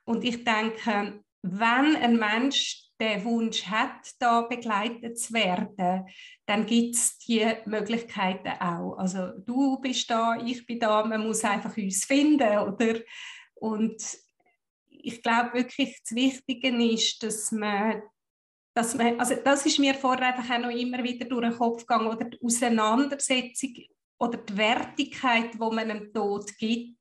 Und ich denke, wenn ein Mensch den Wunsch hat, da begleitet zu werden, dann gibt es die Möglichkeiten auch. Also du bist da, ich bin da, man muss einfach uns finden, oder? Und ich glaube wirklich, das Wichtige ist, dass man dass man, also das ist mir vorher einfach auch noch immer wieder durch den Kopf gegangen, oder die Auseinandersetzung oder die Wertigkeit, die man dem Tod gibt.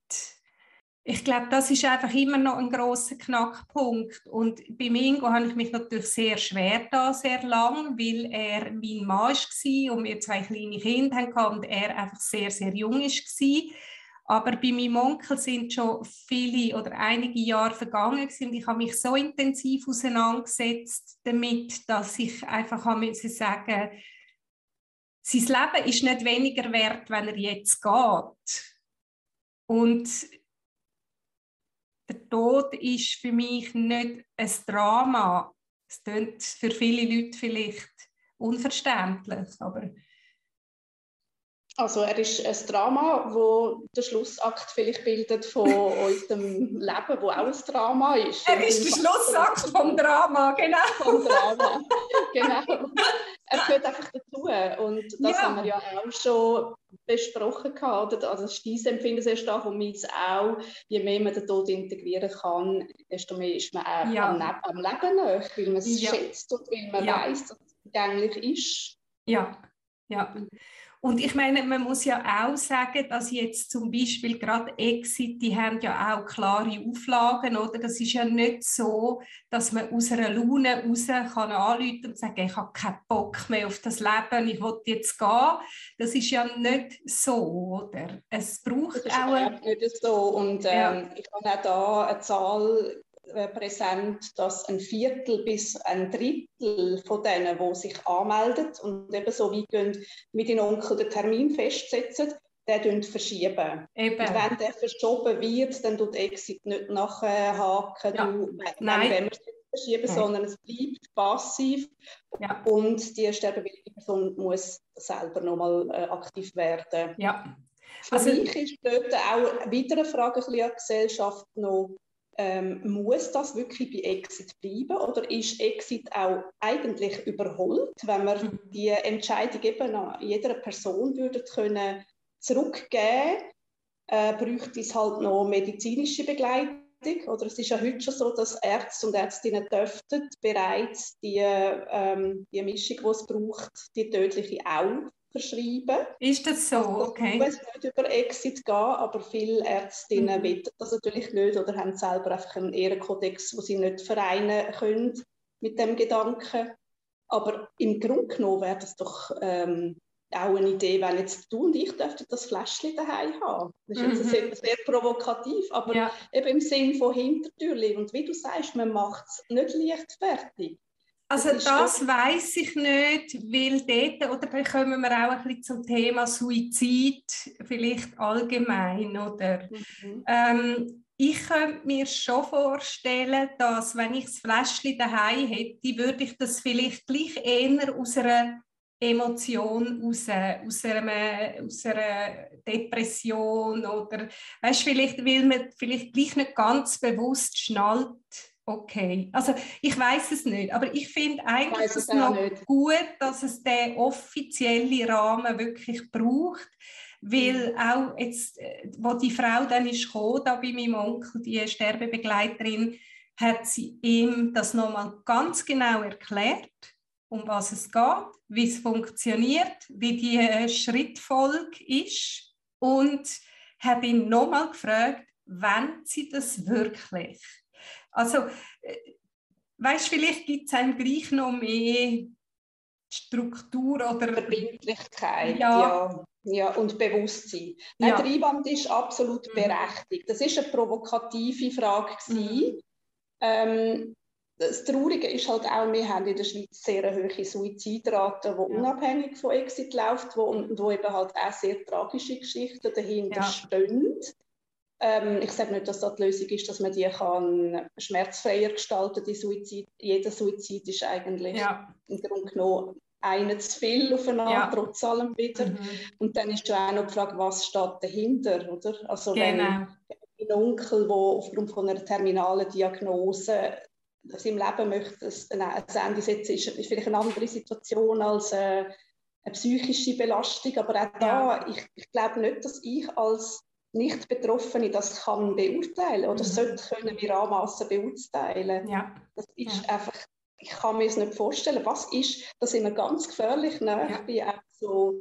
Ich glaube, das ist einfach immer noch ein großer Knackpunkt. Und bei Mingo habe ich mich natürlich sehr schwer da, sehr lang, weil er mein Mann war und wir zwei kleine Kinder hatten und er einfach sehr, sehr jung war. Aber bei meinem Onkel sind schon viele oder einige Jahre vergangen und ich habe mich so intensiv auseinandergesetzt damit, dass ich einfach habe sagen sein Leben ist nicht weniger wert, wenn er jetzt geht. Und der Tod ist für mich nicht ein Drama. Es klingt für viele Leute vielleicht unverständlich, aber also er ist ein Drama, wo der Schlussakt vielleicht bildet von unserem Leben, wo auch ein Drama ist. Er ist der Schlussakt vom Drama, genau. Vom Drama, genau. Er gehört einfach dazu und das ja. haben wir ja auch schon besprochen gehabt. Also das Empfinden sehr stark und meins auch. Je mehr man den Tod integrieren kann, desto mehr ist man auch ja. am, am Leben nach, weil man es ja. schätzt und weil man ja. weiß, dass es vergänglich ist. Ja, ja. Und ich meine, man muss ja auch sagen, dass jetzt zum Beispiel gerade Exit, die haben ja auch klare Auflagen, oder? Das ist ja nicht so, dass man aus einer Laune raus kann anrufen und sagen, ich habe keinen Bock mehr auf das Leben, ich will jetzt gehen. Das ist ja nicht so, oder? Es braucht das ist auch... nicht so und ähm, ja. ich habe auch da eine Zahl präsent, dass ein Viertel bis ein Drittel von denen, die sich anmelden und eben so weit gehen, mit den Onkel den Termin festsetzen, den verschieben. Eben. Und wenn der verschoben wird, dann tut Exit nicht nachhaken, ja. du, Nein. wenn wir es verschieben, Nein. sondern es bleibt passiv ja. und die sterbewillige Person muss selber nochmal äh, aktiv werden. Ja. Für also, mich ist dort auch wieder eine Frage an die Gesellschaft noch, ähm, muss das wirklich bei Exit bleiben oder ist Exit auch eigentlich überholt, wenn wir mhm. die Entscheidung eben an jeder Person würde können zurückgeben, äh, bräuchte es halt noch medizinische Begleitung oder es ist ja heute schon so, dass Ärzte und Ärztinnen dürften bereits die, ähm, die Mischung, die es braucht, die tödliche auch verschreiben. Ist das so? Okay. Es muss nicht über Exit gehen, aber viele Ärztinnen mhm. wollen das natürlich nicht oder haben selber einfach einen Ehrenkodex, wo sie nicht vereinen können mit dem Gedanken. Aber im Grunde genommen wäre das doch ähm, auch eine Idee, wenn jetzt du und ich dürften das Fläschchen daheim haben. Das ist jetzt mhm. sehr, sehr, provokativ, aber ja. eben im Sinn von Hintertürchen. Und wie du sagst, man macht es nicht leichtfertig. Also das, das weiß ich nicht, weil dort, oder kommen wir auch ein bisschen zum Thema Suizid, vielleicht allgemein, oder? Mhm. Ähm, ich könnte mir schon vorstellen, dass wenn ich das Fläschchen daheim hätte, würde ich das vielleicht gleich eher aus einer Emotion raus, aus einer, aus einer Depression oder weißt, vielleicht will man vielleicht gleich nicht ganz bewusst schnallt, Okay, also ich weiß es nicht, aber ich finde eigentlich ich es noch nicht. gut, dass es den offiziellen Rahmen wirklich braucht, weil mhm. auch jetzt, äh, wo die Frau dann ist gekommen, da bei meinem Onkel, die Sterbebegleiterin, hat sie ihm das nochmal ganz genau erklärt, um was es geht, wie es funktioniert, wie die äh, Schrittfolge ist und hat ihn nochmal gefragt, wenn sie das wirklich also, äh, weißt vielleicht gibt es einem gleich noch mehr Struktur oder Verbindlichkeit, ja. ja. ja. und Bewusstsein. Nein, ja. Der Einwand ist absolut mhm. berechtigt. Das ist eine provokative Frage. Mhm. Ähm, das Traurige ist halt auch, wir haben in der Schweiz sehr hohe Suizidrate, die ja. unabhängig von Exit läuft wo, und wo eben halt auch sehr tragische Geschichten dahinter stehen. Ähm, ich sage nicht, dass das die Lösung ist, dass man die kann schmerzfreier gestalten kann. Suizid, jeder Suizid ist eigentlich ja. im Grunde genommen einer zu viel aufeinander, ja. trotz allem wieder. Mhm. Und dann ist ja auch noch die Frage, was steht dahinter, oder? Also genau. wenn ein Onkel, der aufgrund von einer terminalen Diagnose seinem Leben möchte ein, Ende setzen, ist, ist vielleicht eine andere Situation als äh, eine psychische Belastung. Aber auch da, ja. ich, ich glaube nicht, dass ich als nicht-Betroffene das kann beurteilen oder mhm. sollte können wir anmassen beurteilen. Ja. Das ist ja. einfach, ich kann mir es nicht vorstellen. Was ist, das immer ganz gefährlich, ne? ja. bei auch so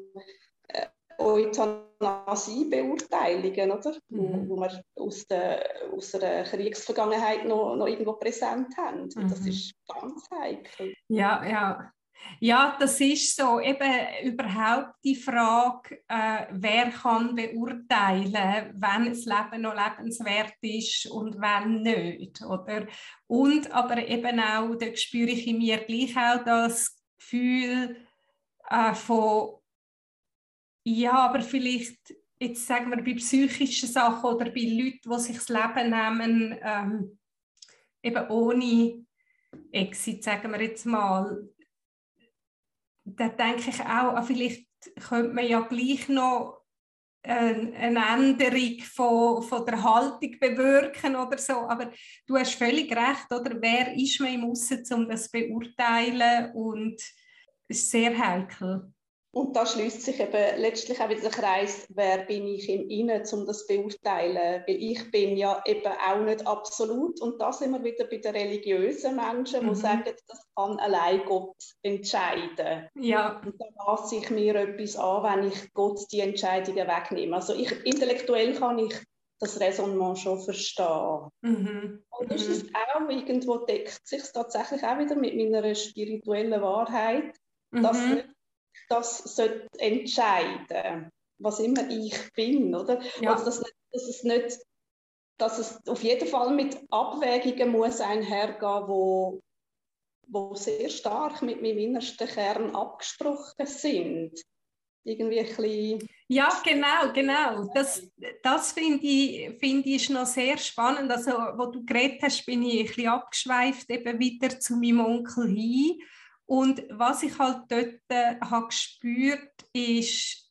äh, Euthanasie-Beurteilungen, oder? Mhm. Wo, wo wir aus der, aus der Kriegsvergangenheit noch, noch irgendwo präsent haben. Mhm. Das ist ganz heikel. Ja, ja. Ja, das ist so. Eben überhaupt die Frage, äh, wer kann beurteilen, wenn das Leben noch lebenswert ist und wenn nicht. Oder? Und aber eben auch, da spüre ich in mir gleich auch das Gefühl äh, von, ja, aber vielleicht, jetzt sagen wir bei psychischen Sachen oder bei Leuten, die sich das Leben nehmen, ähm, eben ohne Exit, sagen wir jetzt mal, da denke ich auch, ah, vielleicht könnte man ja gleich noch eine, Änderung von, von der Haltung bewirken oder so. Aber du hast völlig recht, oder? Wer ist man im Aussen, um das zu beurteilen? Und es ist sehr heikel. Und da schließt sich eben letztlich auch wieder der Kreis, wer bin ich im Innen, um das zu beurteilen. Weil ich bin ja eben auch nicht absolut. Und da sind wir wieder bei den religiösen Menschen, die mhm. sagen, das kann allein Gott entscheiden. Ja. Und da lasse ich mir etwas an, wenn ich Gott die Entscheidungen wegnehme. Also ich, intellektuell kann ich das Raisonnement schon verstehen. Mhm. Und ist es auch irgendwo deckt sich tatsächlich auch wieder mit meiner spirituellen Wahrheit, mhm. dass nicht das sollte entscheiden, was immer ich bin, oder? Ja. Also dass, dass, es nicht, dass es auf jeden Fall mit Abwägungen muss einhergehen, wo, wo sehr stark mit meinem innersten Kern abgesprochen sind. Irgendwie ein bisschen ja, genau, genau. Das, das finde ich, find ich noch sehr spannend. Also, wo du geredet hast, bin ich ein bisschen abgeschweift eben wieder zu meinem Onkel hin. Und was ich halt dort äh, habe gespürt, ist,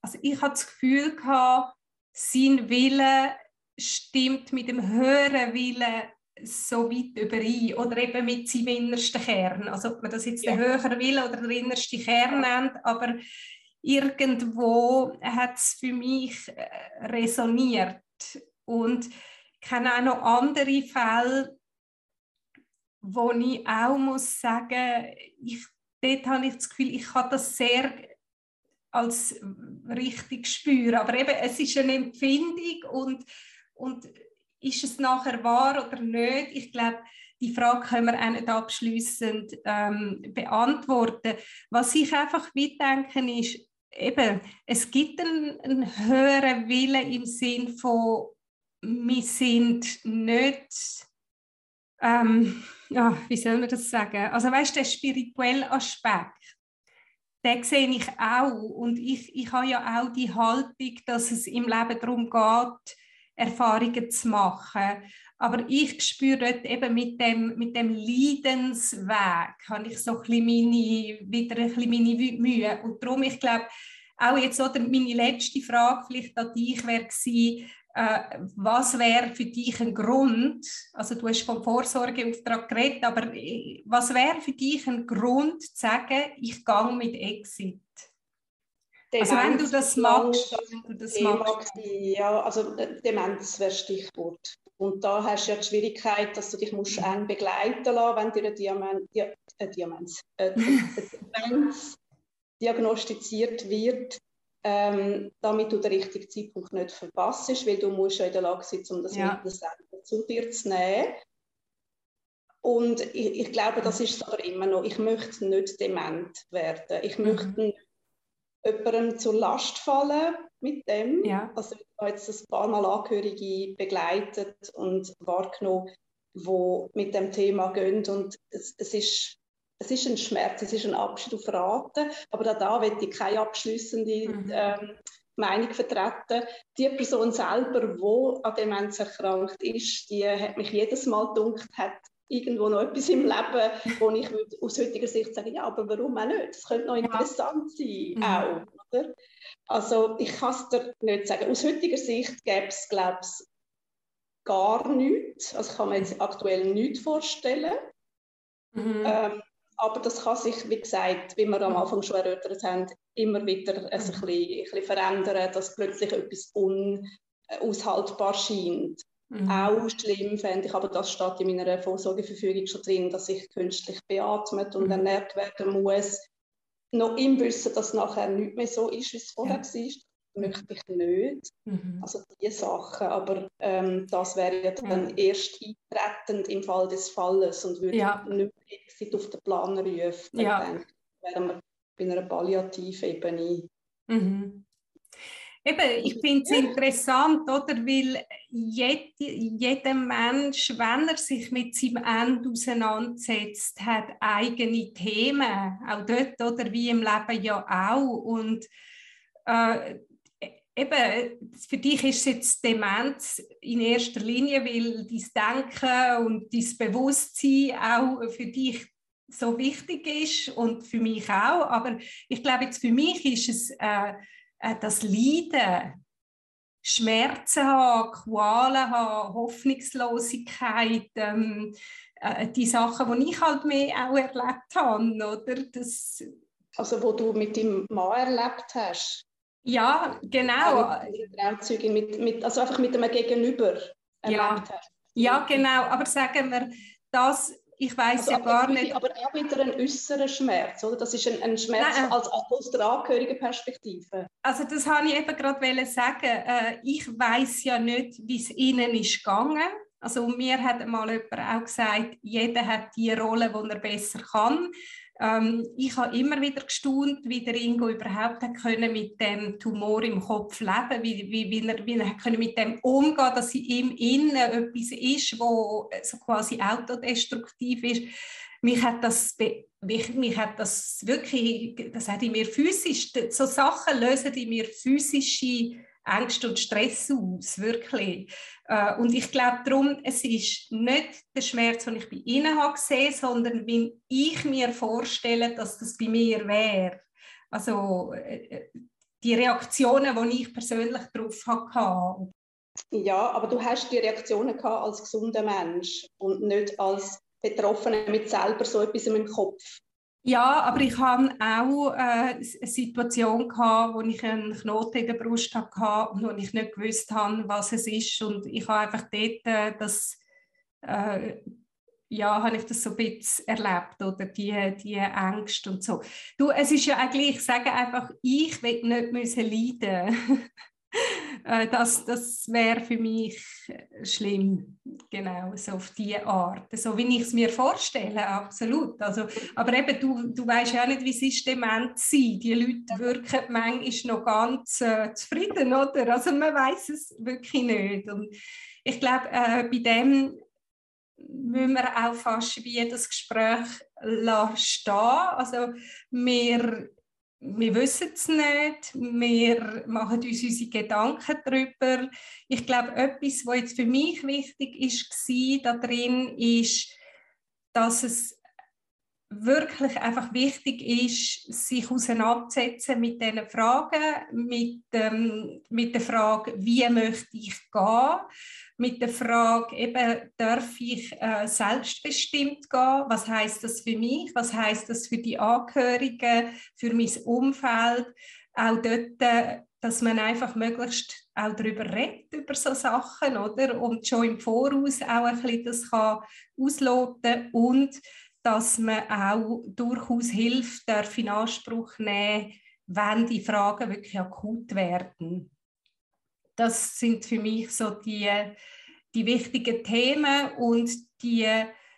also ich hatte das Gefühl gehabt, sein Wille stimmt mit dem höheren Willen so weit überein oder eben mit seinem innersten Kern. Also ob man das jetzt ja. den höheren Willen oder den innersten Kern nennt, aber irgendwo hat es für mich äh, resoniert. Und ich kenne auch noch andere Fälle, wo ich auch muss sagen, ich, dort habe ich das Gefühl, ich kann das sehr als richtig spüren. Aber eben, es ist eine Empfindung und, und ist es nachher wahr oder nicht? Ich glaube, die Frage können wir auch nicht abschließend ähm, beantworten. Was ich einfach mitdenke, ist, eben, es gibt einen, einen höheren Willen im Sinn von, wir sind nicht ähm, ja, wie soll man das sagen? Also weißt du, der spirituelle Aspekt, den sehe ich auch. Und ich, ich habe ja auch die Haltung, dass es im Leben darum geht, Erfahrungen zu machen. Aber ich spüre dort eben mit dem, mit dem Leidensweg, habe ich so ein meine, wieder ein meine Mühe. Und darum, ich glaube, auch jetzt oder meine letzte Frage vielleicht an dich wäre gewesen, äh, was wäre für dich ein Grund, also du hast vom Vorsorgeauftrag geredet, aber äh, was wäre für dich ein Grund zu sagen, ich gehe mit Exit? also wenn du das magst, wenn du das magst. Ja, also äh, Demenz wäre Stichwort. Und da hast du ja die Schwierigkeit, dass du dich musst mhm. eng begleiten lassen, wenn dir eine Diamen, Di äh, Diamanz, äh, Demenz diagnostiziert wird ähm, damit du den richtigen Zeitpunkt nicht verpasst, weil du musst ja in der Lage sein, um das ja. Mittel zu dir zu nehmen. Und ich, ich, glaube, das ist es aber immer noch. Ich möchte nicht dement werden. Ich mhm. möchte nicht jemandem zur Last fallen mit dem. Ja. Also ich habe jetzt ein paar Mal Angehörige begleitet und wahrgenommen, die mit dem Thema gehen. Und es, es ist es ist ein Schmerz, es ist ein Abschied auf Raten, aber da, da will ich keine abschließende mhm. ähm, Meinung vertreten. Die Person selber, die an Demenz erkrankt ist, die hat mich jedes Mal gedacht, hat irgendwo noch etwas im Leben, wo ich aus heutiger Sicht sagen ja, aber warum auch nicht? Das könnte noch interessant sein, mhm. auch. Oder? Also ich kann es dir nicht sagen. Aus heutiger Sicht gäbe es, glaube ich, gar nichts. Also kann mir jetzt aktuell nichts vorstellen. Mhm. Ähm, aber das kann sich, wie gesagt, wie wir am Anfang schon erörtert haben, immer wieder ein, bisschen, ein bisschen verändern, dass plötzlich etwas unaushaltbar scheint. mhm. auch schlimm fände ich, aber das steht in meiner Vorsorgeverfügung schon drin, dass ich künstlich beatmet und mhm. ernährt werden muss. Noch im Wissen, dass es nachher nicht mehr so ist, wie es vorher ja. war, möchte ich nicht. Mhm. Also diese Sachen, aber ähm, das wäre ja dann ja. erst eintretend im Fall des Falles und würde ja. nicht Exit auf den Plan rufen. Ja. Dann wären wir bei einer Palliativebene. Mhm. Eben, ich finde es interessant, oder? Weil jed, jeder Mensch, wenn er sich mit seinem Ende auseinandersetzt, hat eigene Themen. Auch dort, oder wie im Leben ja auch. Und äh, eben, für dich ist jetzt Demenz in erster Linie, weil dein Denken und dein Bewusstsein auch für dich so wichtig ist und für mich auch. Aber ich glaube, jetzt für mich ist es äh, äh, das Leiden, Schmerzen haben, Qualen haben, Hoffnungslosigkeit, ähm, äh, die Sachen, die ich halt mehr auch erlebt habe, oder? Das, also wo du mit dem Mann erlebt hast? Ja, genau. Mit, mit, mit, also einfach mit einem Gegenüber ja. hast. Ja, genau. Aber sagen wir, das ich weiß also, ja gar nicht. Aber auch wieder ein äußerer Schmerz, oder? Das ist ein, ein Schmerz Nein, als, aus der Angehörigenperspektive. Also das habe ich eben gerade sagen. Äh, ich weiß ja nicht, wie es ihnen ist gegangen. Also mir hat mal jemand auch gesagt, jeder hat die Rolle, die er besser kann. Ähm, ich habe immer wieder gestaunt, wie der Ingo überhaupt hat können mit dem Tumor im Kopf leben, wie, wie, wie er, wie er können mit dem umgehen, dass ihm innen etwas ist, wo so quasi autodestruktiv ist. Mich hat das mich, mich hat das wirklich, das hat in mir physisch, so Sachen lösen in mir physische Ängste und Stress aus, wirklich. Äh, und ich glaube darum, es ist nicht der Schmerz, den ich bei Ihnen habe gesehen, sondern wenn ich mir vorstelle, dass das bei mir wäre. Also äh, äh, die Reaktionen, die ich persönlich darauf hatte. Ja, aber du hast die Reaktionen gehabt als gesunder Mensch und nicht als Betroffener mit selber so etwas im Kopf. Ja, aber ich hatte auch äh, eine Situation gehabt, wo ich einen Knoten in der Brust hatte und wo ich nicht gewusst habe, was es ist. Und ich habe einfach dort äh, das, äh, ja, habe ich das so ein bisschen erlebt, oder die, die Ängste und so. Du, es ist ja eigentlich, ich sage einfach, ich will nicht müssen leiden Äh, das, das wäre für mich schlimm, genau, so auf diese Art. So wie ich es mir vorstelle, absolut. Also, aber eben, du, du weißt ja nicht, wie es ist, dement zu sein. Die Leute wirken manchmal noch ganz äh, zufrieden, oder? Also man weiß es wirklich nicht. Und ich glaube, äh, bei dem müssen wir auch fast wie das Gespräch stehen. Also wir wir wissen es nicht, wir machen uns unsere Gedanken darüber. Ich glaube, etwas, was jetzt für mich wichtig ist, war da drin, ist, dass es wirklich einfach wichtig ist, sich auseinanderzusetzen mit diesen Fragen, mit, ähm, mit der Frage, wie möchte ich gehen, mit der Frage, eben, darf ich äh, selbstbestimmt gehen? Was heißt das für mich? Was heißt das für die Angehörigen, für mein Umfeld? Auch dort, äh, dass man einfach möglichst auch darüber redet, über so Sachen, oder? Und schon im Voraus auch ein bisschen das kann ausloten und dass man auch durchaus hilft, darf in Anspruch nehmen, wenn die Fragen wirklich akut werden das sind für mich so die, die wichtigen Themen und die,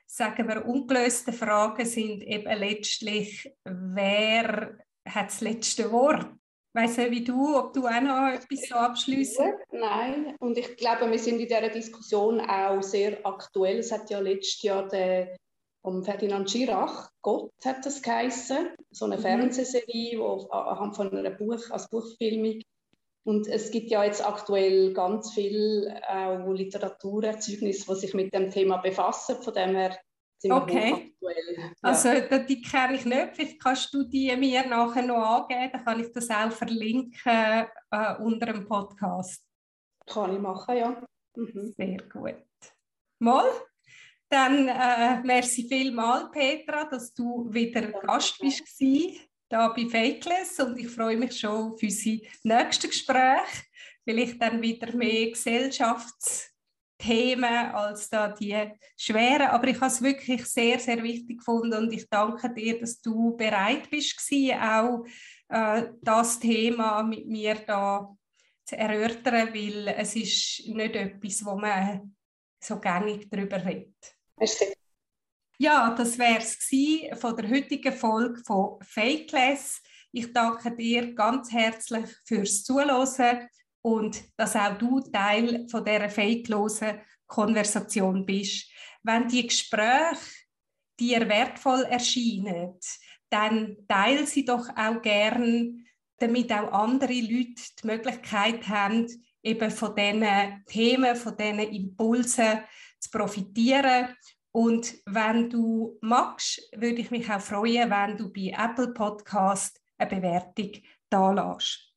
sagen wir, ungelösten Fragen sind eben letztlich, wer hat das letzte Wort? Weißt du, wie du, ob du auch noch etwas so abschließen? Nein, und ich glaube, wir sind in dieser Diskussion auch sehr aktuell. Es hat ja letztes Jahr den vom Ferdinand Schirach, Gott hat das geheißen, so eine mhm. Fernsehserie, wo anhand von einer Buch, als Buchfilmung und es gibt ja jetzt aktuell ganz viel äh, Literaturerzeugnisse, die sich mit dem Thema befassen. Von dem her sind wir okay. aktuell. Ja. Also die kenne ich nicht. Vielleicht kannst du die mir nachher noch angeben. Dann kann ich das auch verlinken äh, unter dem Podcast. Kann ich machen, ja. Mhm. Sehr gut. Mal, dann äh, merci vielmals, Petra, dass du wieder. Gast bist da bei Fakeless und ich freue mich schon auf unsere nächsten Gespräche. Vielleicht dann wieder mehr Gesellschafts- Themen als da die schweren. Aber ich habe es wirklich sehr, sehr wichtig gefunden und ich danke dir, dass du bereit bist, auch äh, das Thema mit mir da zu erörtern, weil es ist nicht etwas, wo man so gängig darüber redet. Merci. Ja, das wäre es von der heutigen Folge von Fakeless. Ich danke dir ganz herzlich fürs Zuhören und dass auch du Teil von dieser fakelosen Konversation bist. Wenn die Gespräche dir wertvoll erscheinen, dann teile sie doch auch gern, damit auch andere Leute die Möglichkeit haben, eben von diesen Themen, von diesen Impulsen zu profitieren. Und wenn du magst, würde ich mich auch freuen, wenn du bei Apple Podcast eine Bewertung da lässt.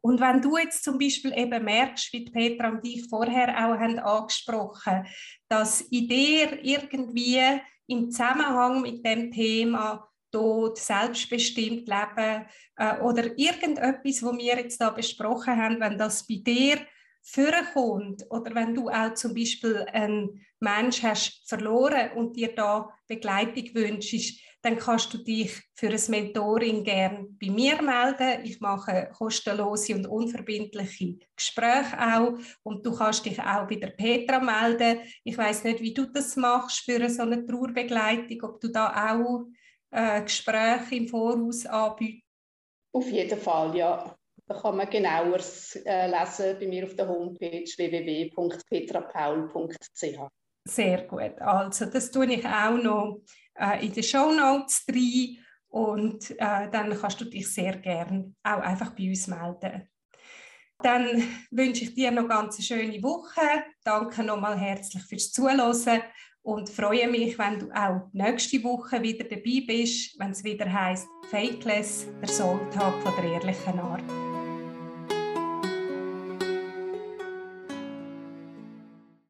Und wenn du jetzt zum Beispiel eben merkst, wie Petra und ich vorher auch haben angesprochen, dass in dir irgendwie im Zusammenhang mit dem Thema Tod, selbstbestimmt leben äh, oder irgendetwas, was wir jetzt da besprochen haben, wenn das bei dir vorkommt oder wenn du auch zum Beispiel einen Mensch hast verloren und dir da Begleitung wünschst, dann kannst du dich für ein Mentoring gern bei mir melden. Ich mache kostenlose und unverbindliche Gespräche auch und du kannst dich auch bei der Petra melden. Ich weiß nicht, wie du das machst für so eine Trauerbegleitung, ob du da auch äh, Gespräche im Voraus anbietest. Auf jeden Fall, ja. Da kann man genaueres äh, lesen bei mir auf der Homepage www.petrapaul.ch. Sehr gut. Also das tue ich auch noch äh, in den Show Notes rein und äh, dann kannst du dich sehr gern auch einfach bei uns melden. Dann wünsche ich dir noch ganz eine schöne Woche. Danke nochmal herzlich fürs Zuhören und freue mich, wenn du auch nächste Woche wieder dabei bist, wenn es wieder heißt Fakeless, der Soultag von der ehrlichen Art.